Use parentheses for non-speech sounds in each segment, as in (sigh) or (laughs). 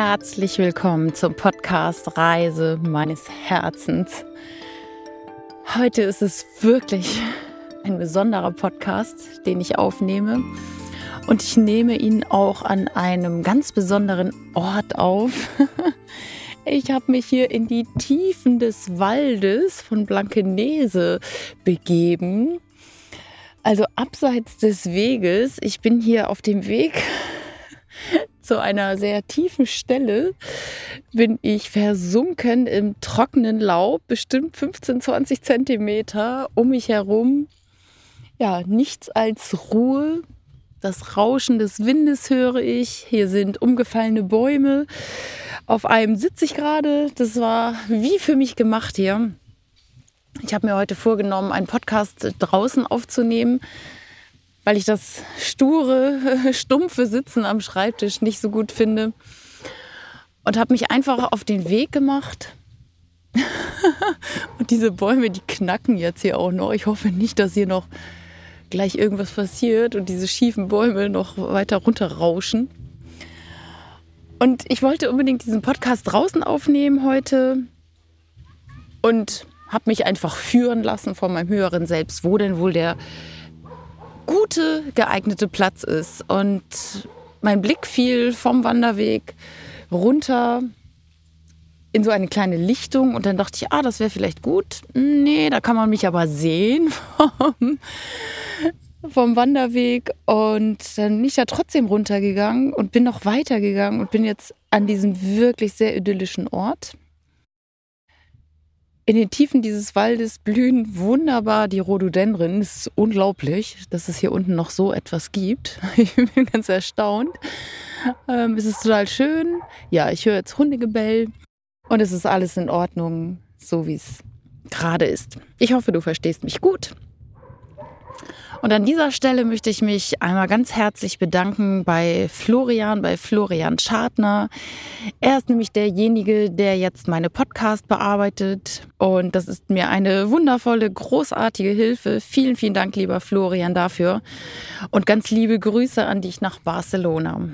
herzlich willkommen zum Podcast Reise meines Herzens. Heute ist es wirklich ein besonderer Podcast, den ich aufnehme. Und ich nehme ihn auch an einem ganz besonderen Ort auf. (laughs) Ich habe mich hier in die Tiefen des Waldes von Blankenese begeben. Also abseits des Weges. Ich bin hier auf dem Weg zu einer sehr tiefen Stelle bin ich versunken im trockenen Laub, bestimmt 15, 20 Zentimeter um mich herum. Ja, nichts als Ruhe. Das Rauschen des Windes höre ich. Hier sind umgefallene Bäume. Auf einem sitze ich gerade. Das war wie für mich gemacht hier. Ich habe mir heute vorgenommen, einen Podcast draußen aufzunehmen weil ich das sture, (laughs) stumpfe Sitzen am Schreibtisch nicht so gut finde. Und habe mich einfach auf den Weg gemacht. (laughs) und diese Bäume, die knacken jetzt hier auch noch. Ich hoffe nicht, dass hier noch gleich irgendwas passiert und diese schiefen Bäume noch weiter runterrauschen. Und ich wollte unbedingt diesen Podcast draußen aufnehmen heute und habe mich einfach führen lassen von meinem höheren Selbst, wo denn wohl der gute, geeignete Platz ist. Und mein Blick fiel vom Wanderweg runter in so eine kleine Lichtung und dann dachte ich, ah, das wäre vielleicht gut. Nee, da kann man mich aber sehen (laughs) vom, vom Wanderweg. Und dann bin ich da trotzdem runtergegangen und bin noch weitergegangen und bin jetzt an diesem wirklich sehr idyllischen Ort. In den Tiefen dieses Waldes blühen wunderbar die Rhododendren. Es ist unglaublich, dass es hier unten noch so etwas gibt. (laughs) Ich bin ganz erstaunt. Ähm, es ist total schön. Ja, ich höre jetzt Hundegebell und es ist alles in Ordnung, so wie es gerade ist. Ich hoffe, du verstehst mich gut. Und an dieser Stelle möchte ich mich einmal ganz herzlich bedanken bei Florian, bei Florian Schadner. Er ist nämlich derjenige, der jetzt meine Podcast bearbeitet. Und das ist mir eine wundervolle, großartige Hilfe. Vielen, vielen Dank, lieber Florian, dafür. Und ganz liebe Grüße an dich nach Barcelona.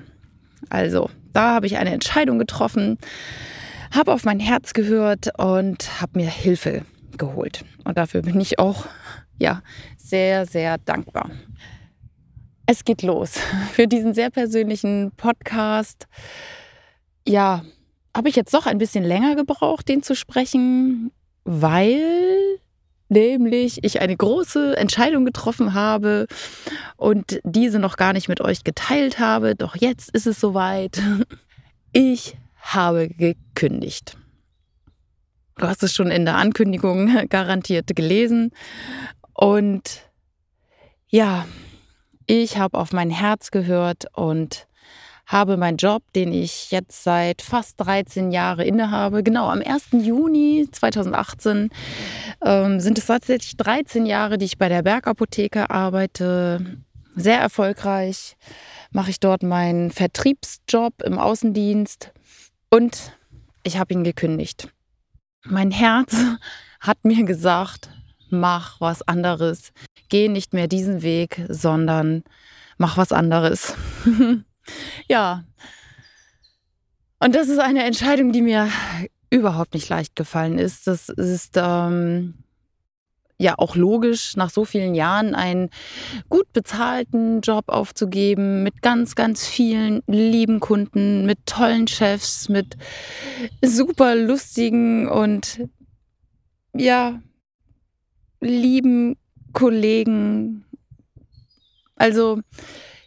Also, da habe ich eine Entscheidung getroffen, habe auf mein Herz gehört und habe mir Hilfe geholt. Und dafür bin ich auch ja, sehr, sehr dankbar. Es geht los (laughs) für diesen sehr persönlichen Podcast. Ja, habe ich jetzt doch ein bisschen länger gebraucht, den zu sprechen, weil nämlich ich eine große Entscheidung getroffen habe und diese noch gar nicht mit euch geteilt habe. Doch jetzt ist es soweit. (laughs) Ich habe gekündigt. Du hast es schon in der Ankündigung (laughs) garantiert gelesen. Und ja, ich habe auf mein Herz gehört und habe meinen Job, den ich jetzt seit fast 13 Jahren innehabe, genau am 1. Juni 2018 ähm, sind es tatsächlich 13 Jahre, die ich bei der Bergapotheke arbeite. Sehr erfolgreich mache ich dort meinen Vertriebsjob im Außendienst und ich habe ihn gekündigt. Mein Herz (laughs) hat mir gesagt, mach was anderes. Geh nicht mehr diesen Weg, sondern mach was anderes. (laughs) ja. Und das ist eine Entscheidung, die mir überhaupt nicht leicht gefallen ist. Das ist ähm, ja auch logisch, nach so vielen Jahren einen gut bezahlten Job aufzugeben, mit ganz, ganz vielen lieben Kunden, mit tollen Chefs, mit super lustigen und ja, lieben Kollegen. Also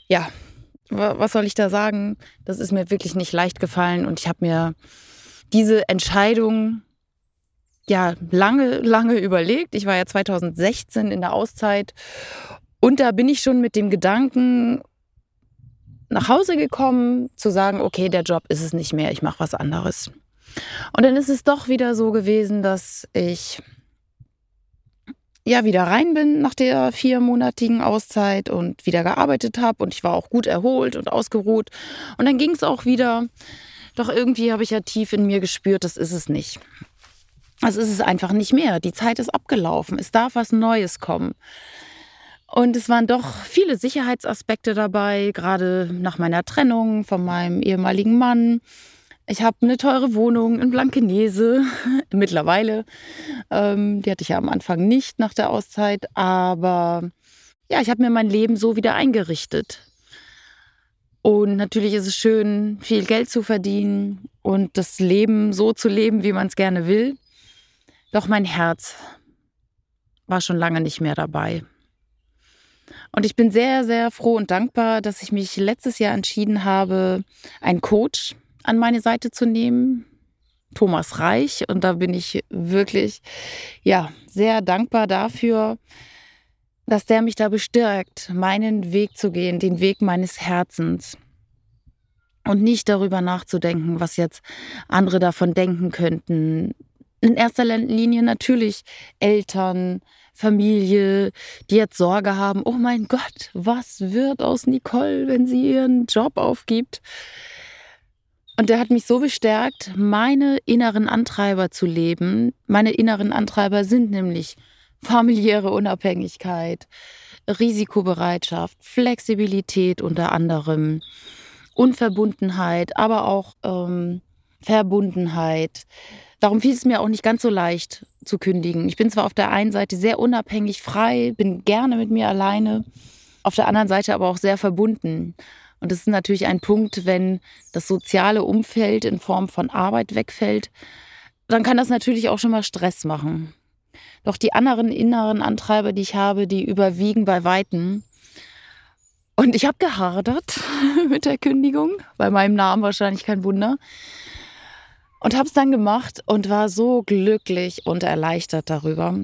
ja, was soll ich da sagen? Das ist mir wirklich nicht leicht gefallen und ich habe mir diese Entscheidung ja lange, lange überlegt. Ich war ja 2016 in der Auszeit und da bin ich schon mit dem Gedanken nach Hause gekommen, zu sagen, okay, der Job ist es nicht mehr, ich mache was anderes. Und dann ist es doch wieder so gewesen, dass ich ja wieder rein bin nach der viermonatigen Auszeit und wieder gearbeitet habe und ich war auch gut erholt und ausgeruht. Und dann ging es auch wieder. Doch irgendwie habe ich ja tief in mir gespürt, das ist es nicht. Das ist es einfach nicht mehr. Die Zeit ist abgelaufen. Es darf was Neues kommen. Und es waren doch viele Sicherheitsaspekte dabei, gerade nach meiner Trennung von meinem ehemaligen Mann Ich habe eine teure Wohnung in Blankenese (laughs) mittlerweile. Ähm, die hatte ich ja am Anfang nicht nach der Auszeit, aber ja, ich habe mir mein Leben so wieder eingerichtet. Und natürlich ist es schön, viel Geld zu verdienen und das Leben so zu leben, wie man es gerne will. Doch mein Herz war schon lange nicht mehr dabei. Und ich bin sehr, sehr froh und dankbar, dass ich mich letztes Jahr entschieden habe, einen Coach an meine Seite zu nehmen, Thomas Reich. Und da bin ich wirklich, ja, sehr dankbar dafür, dass der mich da bestärkt, meinen Weg zu gehen, den Weg meines Herzens. Und nicht darüber nachzudenken, was jetzt andere davon denken könnten. In erster Linie natürlich Eltern, Familie, die jetzt Sorge haben, oh mein Gott, was wird aus Nicole, wenn sie ihren Job aufgibt? Und der hat mich so bestärkt, meine inneren Antreiber zu leben. Meine inneren Antreiber sind nämlich familiäre Unabhängigkeit, Risikobereitschaft, Flexibilität unter anderem, Unverbundenheit, aber auch ähm, Verbundenheit. Darum fiel es mir auch nicht ganz so leicht zu kündigen. Ich bin zwar auf der einen Seite sehr unabhängig, frei, bin gerne mit mir alleine, auf der anderen Seite aber auch sehr verbunden. Und das ist natürlich ein Punkt, wenn das soziale Umfeld in Form von Arbeit wegfällt, dann kann das natürlich auch schon mal Stress machen. Doch die anderen inneren Antreiber, die ich habe, die überwiegen bei Weitem. Und ich habe gehadert (laughs) mit der Kündigung, bei meinem Namen wahrscheinlich kein Wunder. Und habe es dann gemacht und war so glücklich und erleichtert darüber.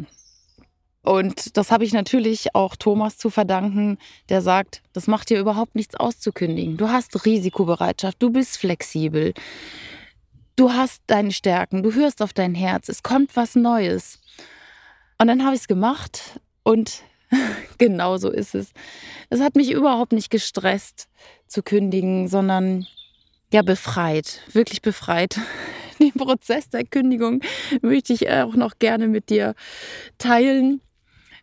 Und das habe ich natürlich auch Thomas zu verdanken, der sagt, das macht dir überhaupt nichts auszukündigen. Du hast Risikobereitschaft, du bist flexibel, du hast deine Stärken, du hörst auf dein Herz, es kommt was Neues. Und dann habe ich es gemacht und (laughs) genau so ist es. Es hat mich überhaupt nicht gestresst zu kündigen, sondern ja befreit, wirklich befreit. (laughs) Den Prozess der Kündigung möchte ich auch noch gerne mit dir teilen,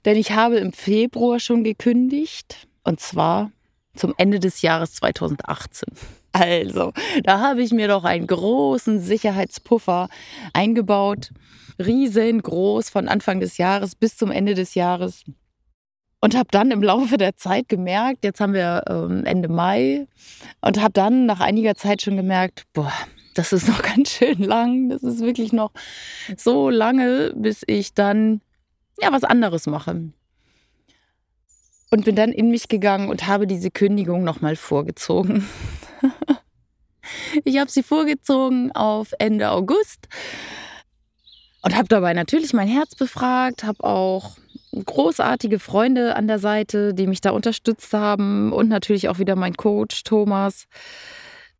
denn ich habe im Februar schon gekündigt und zwar zum Ende des Jahres 2018. Also, da habe ich mir doch einen großen Sicherheitspuffer eingebaut riesengroß von Anfang des Jahres bis zum Ende des Jahres. Und habe dann im Laufe der Zeit gemerkt, jetzt haben wir ähm, Ende Mai, und habe dann nach einiger Zeit schon gemerkt, boah, das ist noch (laughs) ganz schön lang. Das ist wirklich noch so lange, bis ich dann ja was anderes mache. Und bin dann in mich gegangen und habe diese Kündigung nochmal vorgezogen. (laughs) ich habe sie vorgezogen auf Ende August und habe dabei natürlich mein Herz befragt, habe auch großartige Freunde an der Seite, die mich da unterstützt haben und natürlich auch wieder mein Coach Thomas,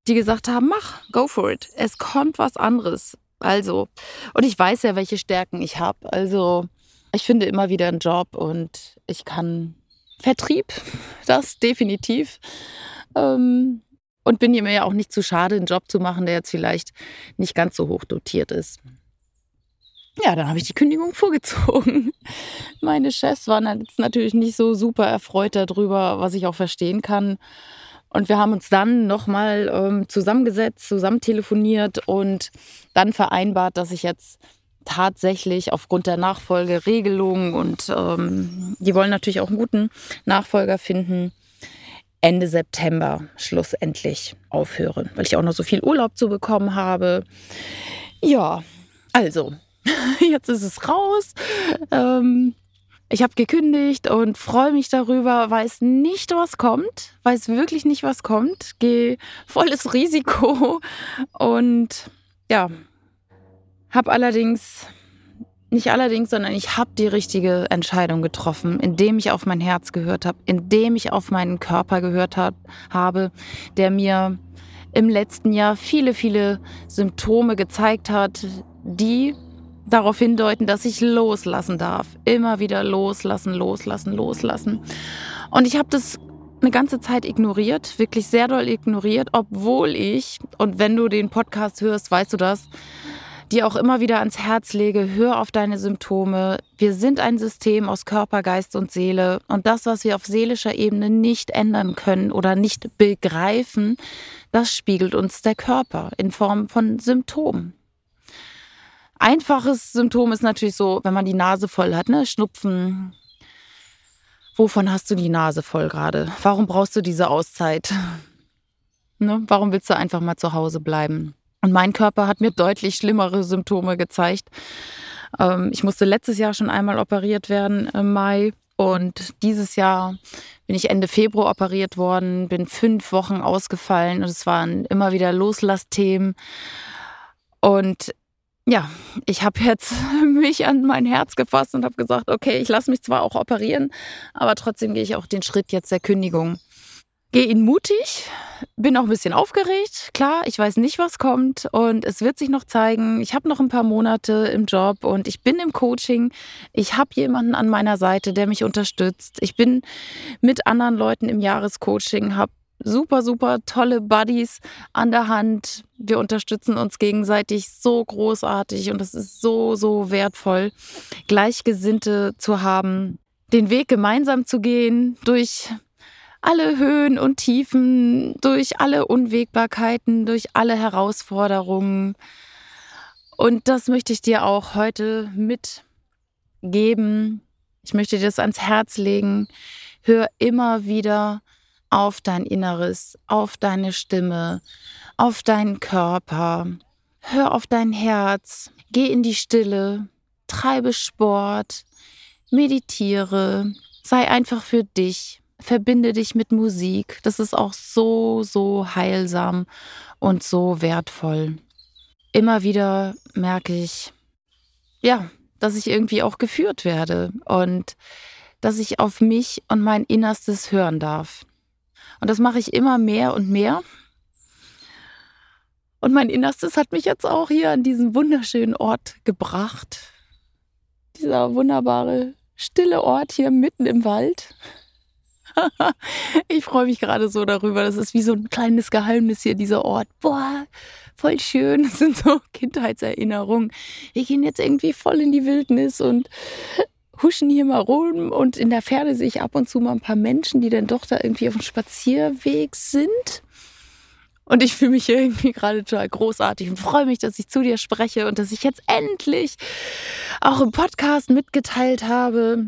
die gesagt haben, mach, go for it. Es kommt was anderes. Also, und ich weiß ja, welche Stärken ich habe. Also, ich finde immer wieder einen Job und ich kann Vertrieb, (laughs) das definitiv. Ähm, und bin mir ja auch nicht zu schade, einen Job zu machen, der jetzt vielleicht nicht ganz so hoch dotiert ist. Ja, dann habe ich die Kündigung (laughs) vorgezogen. Meine Chefs waren jetzt natürlich nicht so super erfreut darüber, was ich auch verstehen kann. Und wir haben uns dann nochmal ähm, zusammengesetzt, zusammen telefoniert und dann vereinbart, dass ich jetzt tatsächlich aufgrund der Nachfolgeregelung und ähm, die wollen natürlich auch einen guten Nachfolger finden, Ende September schlussendlich aufhöre, weil ich auch noch so viel Urlaub zu bekommen habe. Ja, also (laughs) jetzt ist es raus. Ähm, ich habe gekündigt und freue mich darüber, weiß nicht, was kommt, weiß wirklich nicht, was kommt, gehe volles Risiko und ja, habe allerdings, nicht allerdings, sondern ich habe die richtige Entscheidung getroffen, indem ich auf mein Herz gehört habe, indem ich auf meinen Körper gehört hab, habe, der mir im letzten Jahr viele, viele Symptome gezeigt hat, die darauf hindeuten, dass ich loslassen darf. Immer wieder loslassen, loslassen, loslassen. Und ich habe das eine ganze Zeit ignoriert, wirklich sehr doll ignoriert, obwohl ich, und wenn du den Podcast hörst, weißt du das, dir auch immer wieder ans Herz lege, hör auf deine Symptome. Wir sind ein System aus Körper, Geist und Seele. Und das, was wir auf seelischer Ebene nicht ändern können oder nicht begreifen, das spiegelt uns der Körper in Form von Symptomen. Einfaches Symptom ist natürlich so, wenn man die Nase voll hat, ne? Schnupfen. Wovon hast du die Nase voll gerade? Warum brauchst du diese Auszeit? (laughs) Ne? Warum willst du einfach mal zu Hause bleiben? Und mein Körper hat mir deutlich schlimmere Symptome gezeigt. Ähm, ich musste letztes Jahr schon einmal operiert werden im Mai. Und dieses Jahr bin ich Ende Februar operiert worden, bin fünf Wochen ausgefallen und es waren immer wieder Loslassthemen. Und ja, ich habe jetzt (laughs) mich an mein Herz gefasst und habe gesagt, okay, ich lasse mich zwar auch operieren, aber trotzdem gehe ich auch den Schritt jetzt der Kündigung. Gehe ihn mutig, bin auch ein bisschen aufgeregt. Klar, ich weiß nicht, was kommt und es wird sich noch zeigen. Ich habe noch ein paar Monate im Job und ich bin im Coaching. Ich habe jemanden an meiner Seite, der mich unterstützt. Ich bin mit anderen Leuten im Jahrescoaching, habe super, super tolle Buddies an der Hand. Wir unterstützen uns gegenseitig so großartig und es ist so, so wertvoll, Gleichgesinnte zu haben, den Weg gemeinsam zu gehen durch alle Höhen und Tiefen, durch alle Unwägbarkeiten, durch alle Herausforderungen. Und das möchte ich dir auch heute mitgeben. Ich möchte dir das ans Herz legen. Hör immer wieder auf dein Inneres, auf deine Stimme, auf deinen Körper. Hör auf dein Herz. Geh in die Stille. Treibe Sport. Meditiere. Sei einfach für dich verbinde dich mit Musik. Das ist auch so, so heilsam und so wertvoll. Immer wieder merke ich, ja, dass ich irgendwie auch geführt werde und dass ich auf mich und mein Innerstes hören darf. Und das mache ich immer mehr und mehr. Und mein Innerstes hat mich jetzt auch hier an diesen wunderschönen Ort gebracht. Dieser wunderbare, stille Ort hier mitten im Wald. (laughs) ich freue mich gerade so darüber. Das ist wie so ein kleines Geheimnis hier, dieser Ort. Boah, voll schön. (laughs) Das sind so Kindheitserinnerungen. Wir gehen jetzt irgendwie voll in die Wildnis und huschen hier mal rum. Und in der Ferne sehe ich ab und zu mal ein paar Menschen, die dann doch da irgendwie auf dem Spazierweg sind. Und ich fühle mich hier irgendwie gerade total großartig und freue mich, dass ich zu dir spreche und dass ich jetzt endlich auch im Podcast mitgeteilt habe,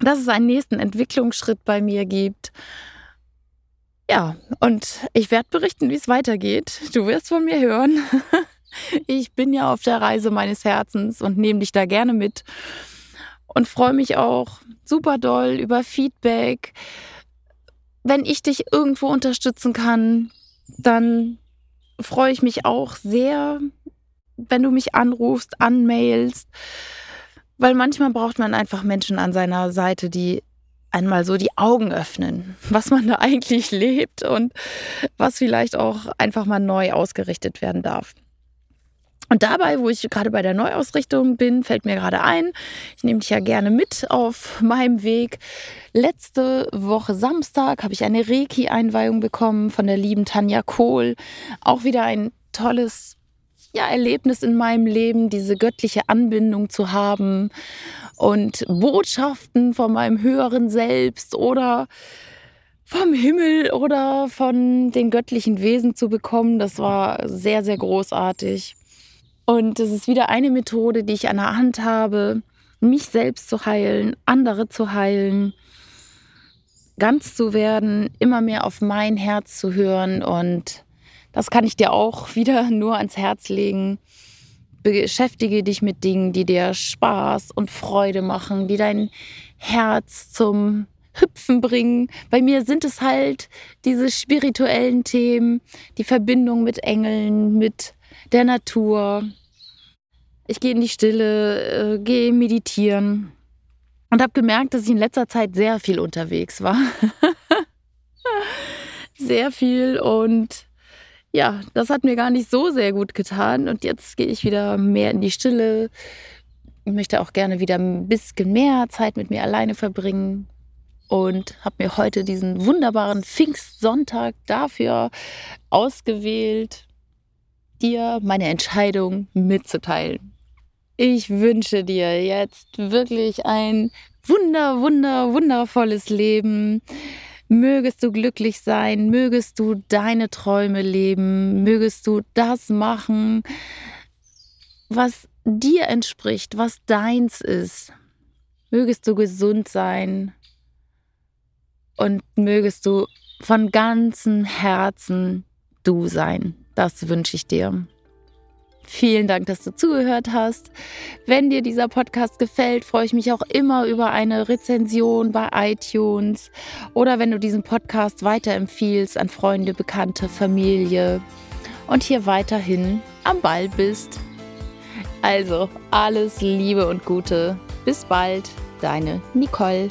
dass es einen nächsten Entwicklungsschritt bei mir gibt. Ja, und ich werde berichten, wie es weitergeht. Du wirst von mir hören. (laughs) Ich bin ja auf der Reise meines Herzens und nehme dich da gerne mit und freue mich auch super doll über Feedback. Wenn ich dich irgendwo unterstützen kann, dann freue ich mich auch sehr, wenn du mich anrufst, anmailst weil manchmal braucht man einfach Menschen an seiner Seite, die einmal so die Augen öffnen, was man da eigentlich (laughs) lebt und was vielleicht auch einfach mal neu ausgerichtet werden darf. Und dabei, wo ich gerade bei der Neuausrichtung bin, fällt mir gerade ein, ich nehme dich ja gerne mit auf meinem Weg. Letzte Woche Samstag habe ich eine Reiki-Einweihung bekommen von der lieben Tanja Kohl. Auch wieder ein tolles ja, Erlebnis in meinem Leben, diese göttliche Anbindung zu haben und Botschaften von meinem höheren Selbst oder vom Himmel oder von den göttlichen Wesen zu bekommen. Das war sehr, sehr großartig. Und es ist wieder eine Methode, die ich an der Hand habe, mich selbst zu heilen, andere zu heilen, ganz zu werden, immer mehr auf mein Herz zu hören und das kann ich dir auch wieder (laughs) nur ans Herz legen. Beschäftige dich mit Dingen, die dir Spaß und Freude machen, die dein Herz zum Hüpfen bringen. Bei mir sind es halt diese spirituellen Themen, die Verbindung mit Engeln, mit der Natur. Ich gehe in die Stille, äh, gehe meditieren und habe gemerkt, dass ich in letzter Zeit sehr viel unterwegs war. (laughs) sehr viel und ja, das hat mir gar nicht so sehr gut getan. Und jetzt gehe ich wieder mehr in die Stille. Ich möchte auch gerne wieder ein bisschen mehr Zeit mit mir alleine verbringen. Und habe mir heute diesen wunderbaren Pfingstsonntag dafür ausgewählt. dir meine Entscheidung mitzuteilen. Ich wünsche dir jetzt wirklich ein wunder, wunder, wundervolles Leben. Mögest du glücklich sein, mögest du deine Träume leben, mögest du das machen, was dir entspricht, was deins ist. Mögest du gesund sein und mögest du von ganzem Herzen du sein. Das wünsche ich dir. Vielen Dank, dass du zugehört hast. Wenn dir dieser Podcast gefällt, freue ich mich auch immer über eine Rezension bei iTunes oder wenn du diesen Podcast weiterempfiehlst an Freunde, Bekannte, Familie und hier weiterhin am Ball bist. Also alles Liebe und Gute. Bis bald, deine Nicole.